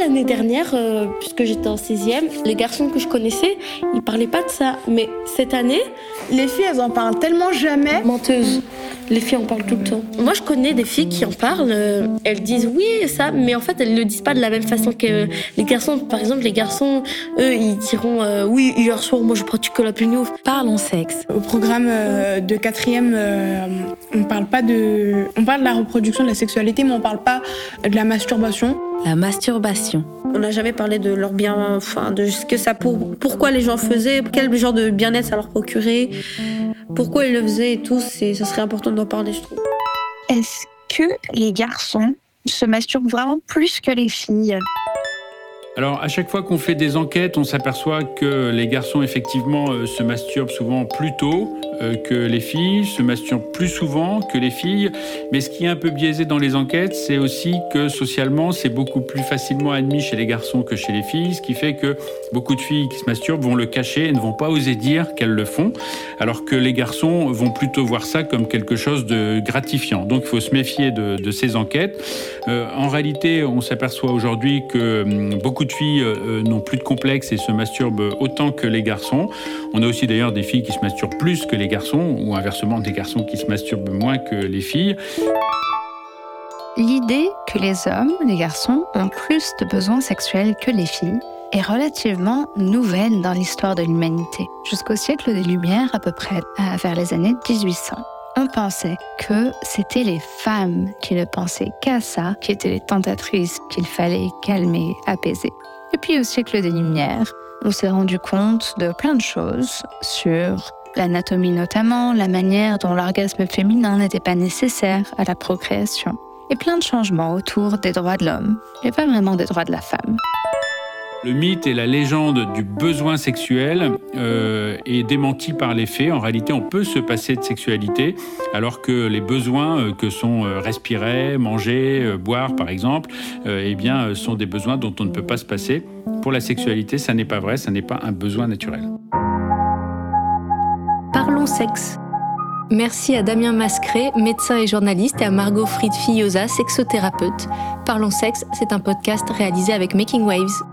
l'année dernière, euh, puisque j'étais en sixième, les garçons que je connaissais, ils parlaient pas de ça. Mais cette année, les filles, elles en parlent tellement jamais. Menteuses. Les filles en parlent tout le temps. Moi, je connais des filles qui en parlent. euh, elles disent oui, ça, mais en fait, elles le disent pas de la même façon que les garçons. Par exemple, les garçons, eux, ils diront euh, oui, hier soir, moi, je pratique que la pignouf. Parlons sexe. Au programme euh, de quatrième, euh, on parle pas de, on parle de la reproduction, de la sexualité, mais on parle pas de la masturbation. La masturbation. On n'a jamais parlé de leur bien, enfin, de ce que ça pour, pourquoi les gens faisaient, quel genre de bien-être ça leur procurait, pourquoi ils le faisaient et tout. C'est, ça serait important d'en parler, je trouve. Est-ce que les garçons se masturbent vraiment plus que les filles? Alors, à chaque fois qu'on fait des enquêtes, on s'aperçoit que les garçons, effectivement, euh, se masturbent souvent plus tôt que les filles, se masturbent plus souvent que les filles. Mais ce qui est un peu biaisé dans les enquêtes, c'est aussi que socialement, c'est beaucoup plus facilement admis chez les garçons que chez les filles, ce qui fait que beaucoup de filles qui se masturbent vont le cacher et ne vont pas oser dire qu'elles le font, alors que les garçons vont plutôt voir ça comme quelque chose de gratifiant. Donc, il faut se méfier de, de ces enquêtes. Euh, en réalité, on s'aperçoit aujourd'hui que hum, beaucoup de filles euh, n'ont plus de complexe et se masturbent autant que les garçons. On a aussi d'ailleurs des filles qui se masturbent plus que les garçons, ou inversement des garçons qui se masturbent moins que les filles. L'idée que les hommes, les garçons, ont plus de besoins sexuels que les filles est relativement nouvelle dans l'histoire de l'humanité. Jusqu'au siècle des Lumières, à peu près euh, vers les années 1800. On pensait que c'était les femmes qui ne pensaient qu'à ça, qui étaient les tentatrices qu'il fallait calmer, apaiser. Et puis au siècle des Lumières, on s'est rendu compte de plein de choses sur l'anatomie notamment, la manière dont l'orgasme féminin n'était pas nécessaire à la procréation, et plein de changements autour des droits de l'homme, et pas vraiment des droits de la femme. Le mythe et la légende du besoin sexuel euh, est démenti par les faits. En réalité, on peut se passer de sexualité, alors que les besoins euh, que sont euh, respirer, manger, boire, par exemple, eh bien, sont des besoins dont on ne peut pas se passer. Pour la sexualité, ça n'est pas vrai, ça n'est pas un besoin naturel. Parlons sexe. Merci à Damien Mascret, médecin et journaliste, et à Margot Fried-Fillosa, sexothérapeute. Parlons sexe, c'est un podcast réalisé avec Making Waves.